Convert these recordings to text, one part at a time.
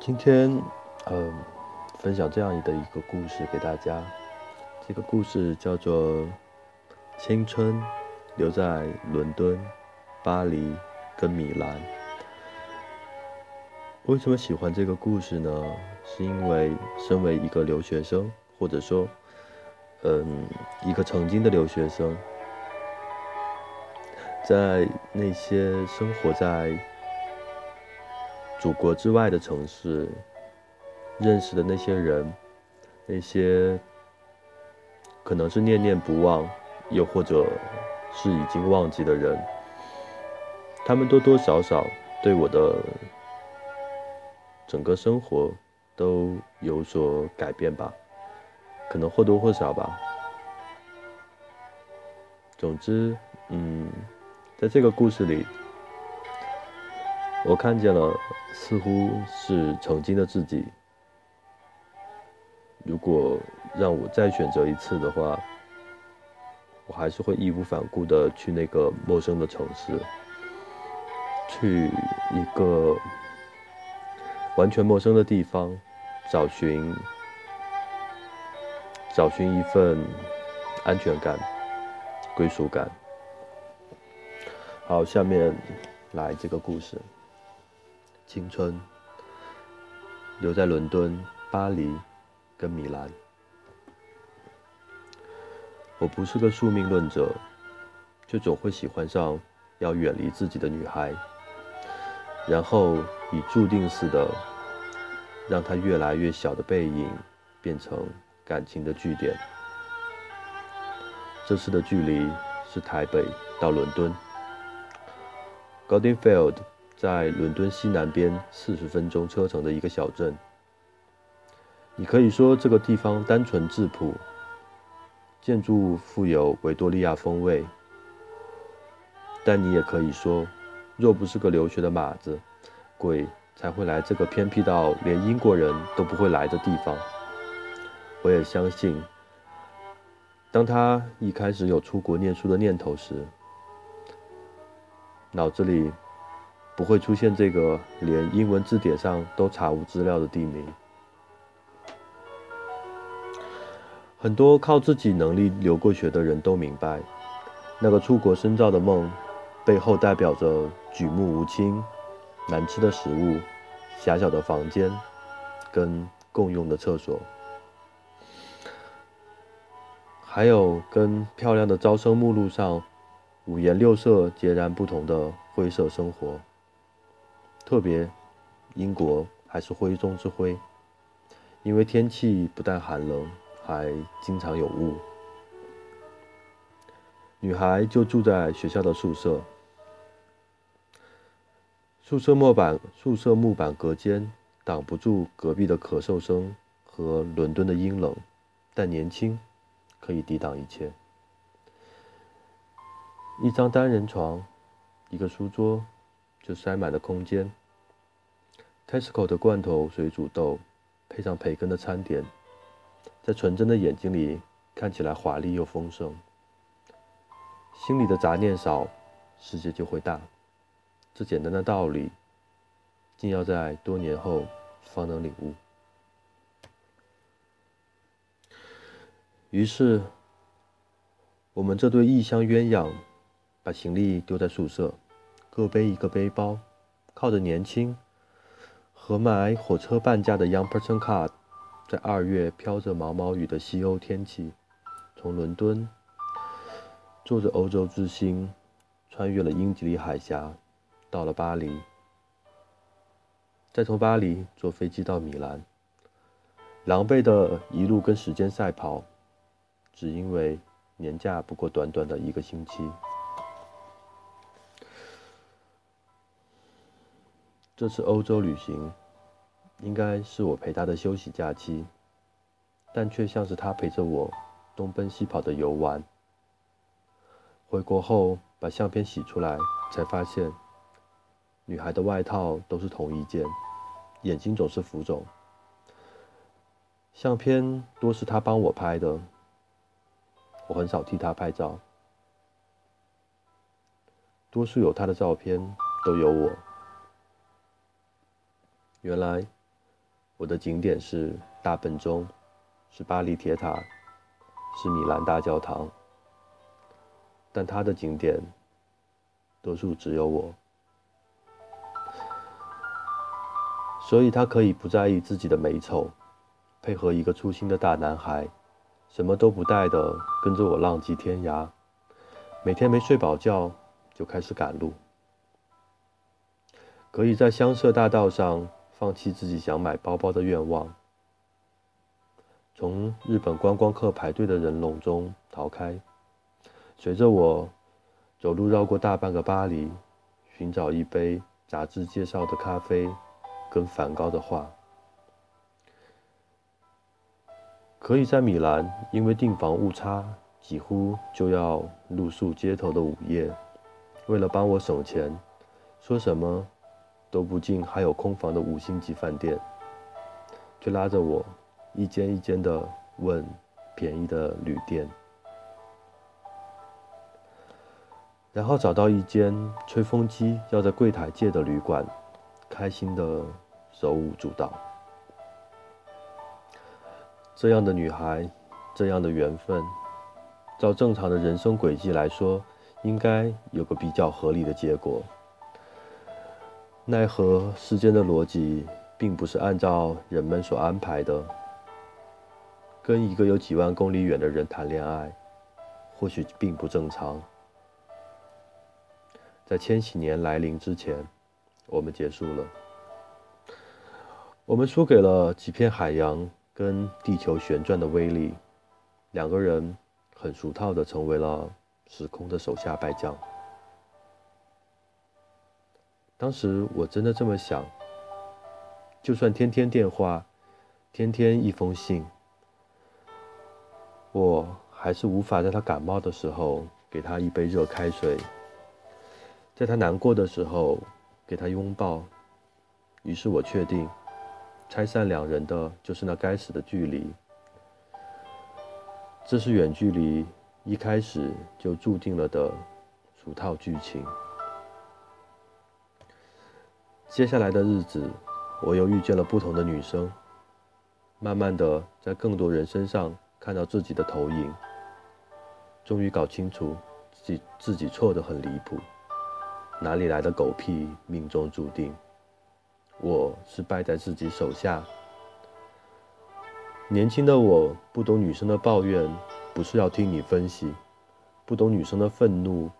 今天，嗯，分享这样的一个故事给大家。这个故事叫做《青春留在伦敦、巴黎跟米兰》。为什么喜欢这个故事呢？是因为身为一个留学生，或者说，嗯，一个曾经的留学生，在那些生活在祖国之外的城市，认识的那些人，那些可能是念念不忘，又或者是已经忘记的人，他们多多少少对我的整个生活都有所改变吧，可能或多或少吧。总之，嗯，在这个故事里。我看见了，似乎是曾经的自己。如果让我再选择一次的话，我还是会义无反顾的去那个陌生的城市，去一个完全陌生的地方，找寻找寻一份安全感、归属感。好，下面来这个故事。青春留在伦敦、巴黎跟米兰。我不是个宿命论者，却总会喜欢上要远离自己的女孩，然后以注定似的，让她越来越小的背影变成感情的据点。这次的距离是台北到伦敦 g o d i n f i e l d 在伦敦西南边四十分钟车程的一个小镇，你可以说这个地方单纯质朴，建筑富有维多利亚风味。但你也可以说，若不是个留学的马子，鬼才会来这个偏僻到连英国人都不会来的地方。我也相信，当他一开始有出国念书的念头时，脑子里。不会出现这个连英文字典上都查无资料的地名。很多靠自己能力留过学的人都明白，那个出国深造的梦，背后代表着举目无亲、难吃的食物、狭小的房间跟共用的厕所，还有跟漂亮的招生目录上五颜六色截然不同的灰色生活。特别，英国还是灰中之灰，因为天气不但寒冷，还经常有雾。女孩就住在学校的宿舍，宿舍木板宿舍木板隔间挡不住隔壁的咳嗽声和伦敦的阴冷，但年轻可以抵挡一切。一张单人床，一个书桌。就塞满了空间。Tesco 的罐头水煮豆，配上培根的餐点，在纯真的眼睛里看起来华丽又丰盛。心里的杂念少，世界就会大。这简单的道理，竟要在多年后方能领悟。于是，我们这对异乡鸳鸯，把行李丢在宿舍。各背一个背包，靠着年轻和买火车半价的 Young Person Card，在二月飘着毛毛雨的西欧天气，从伦敦坐着欧洲之星，穿越了英吉利海峡，到了巴黎，再从巴黎坐飞机到米兰，狼狈的一路跟时间赛跑，只因为年假不过短短的一个星期。这次欧洲旅行，应该是我陪他的休息假期，但却像是他陪着我东奔西跑的游玩。回国后把相片洗出来，才发现，女孩的外套都是同一件，眼睛总是浮肿。相片多是他帮我拍的，我很少替他拍照，多数有他的照片，都有我。原来，我的景点是大笨钟，是巴黎铁塔，是米兰大教堂。但他的景点，多数只有我，所以他可以不在意自己的美丑，配合一个粗心的大男孩，什么都不带的跟着我浪迹天涯，每天没睡饱觉就开始赶路，可以在香榭大道上放弃自己想买包包的愿望，从日本观光客排队的人龙中逃开。随着我走路绕过大半个巴黎，寻找一杯杂志介绍的咖啡，跟梵高的画。可以在米兰，因为订房误差几乎就要露宿街头的午夜，为了帮我省钱，说什么都不进还有空房的五星级饭店，却拉着我一间一间的问便宜的旅店。然后找到一间吹风机要在柜台借的旅馆，开心的手舞足蹈。这样的女孩，这样的缘分，照正常的人生轨迹来说，应该有个比较合理的结果。奈何世间的逻辑并不是按照人们所安排的。跟一个有几万公里远的人谈恋爱，或许并不正常。在千禧年来临之前，我们结束了。我们输给了几片海洋跟地球旋转的威力，两个人很俗套的成为了时空的手下败将。当时我真的这么想，就算天天电话，天天一封信，我还是无法在他感冒的时候给他一杯热开水。在他难过的时候，给他拥抱。于是我确定，拆散两人的就是那该死的距离。这是远距离一开始就注定了的俗套剧情。接下来的日子，我又遇见了不同的女生，慢慢的在更多人身上看到自己的投影，终于搞清楚自己自己错的很离谱。哪里来的狗屁命中注定？我是败在自己手下。年轻的我不懂女生的抱怨，不是要听你分析；不懂女生的愤怒，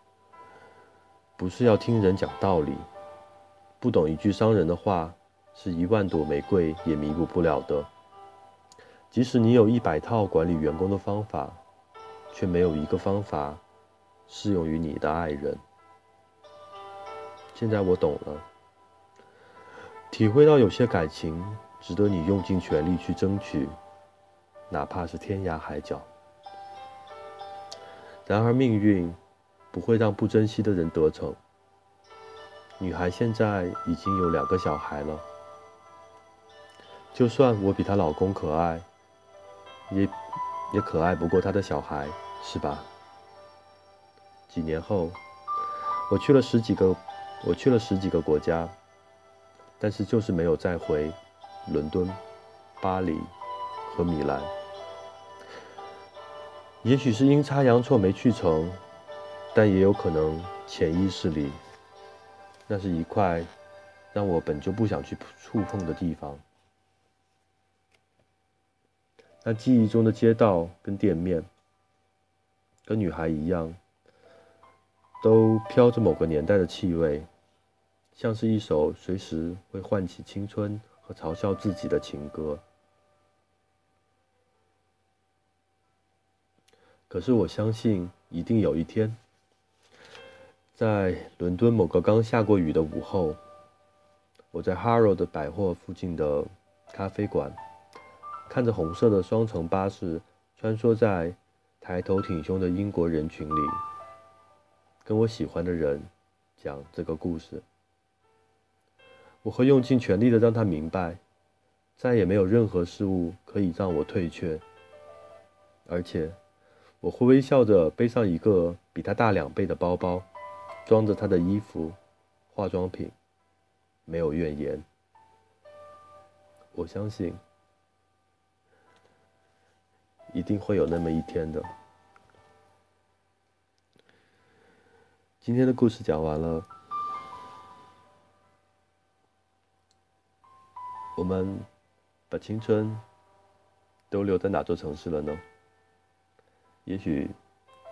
不是要听人讲道理；不懂一句伤人的话，是一万朵玫瑰也弥补不了的。即使你有一百套管理员工的方法，却没有一个方法适用于你的爱人。现在我懂了，体会到有些感情值得你用尽全力去争取，哪怕是天涯海角。然而命运不会让不珍惜的人得逞。女孩现在已经有两个小孩了，就算我比她老公可爱，也也可爱不过她的小孩，是吧？几年后，我去了十几个。我去了十几个国家，但是就是没有再回伦敦、巴黎和米兰。也许是阴差阳错没去成，但也有可能潜意识里，那是一块让我本就不想去触碰的地方。那记忆中的街道跟店面，跟女孩一样。都飘着某个年代的气味，像是一首随时会唤起青春和嘲笑自己的情歌。可是我相信，一定有一天，在伦敦某个刚下过雨的午后，我在 Harrow 的百货附近的咖啡馆，看着红色的双层巴士穿梭在抬头挺胸的英国人群里。跟我喜欢的人讲这个故事，我会用尽全力的让他明白，再也没有任何事物可以让我退却。而且，我会微笑着背上一个比他大两倍的包包，装着他的衣服、化妆品，没有怨言。我相信，一定会有那么一天的。今天的故事讲完了，我们把青春都留在哪座城市了呢？也许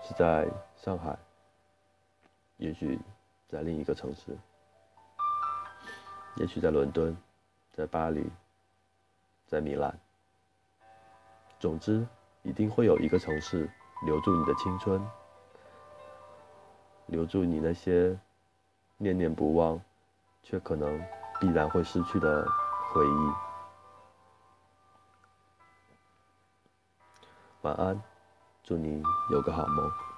是在上海，也许在另一个城市，也许在伦敦，在巴黎。在米兰。总之，一定会有一个城市留住你的青春，留住你那些念念不忘，却可能必然会失去的回忆。晚安，祝你有个好梦。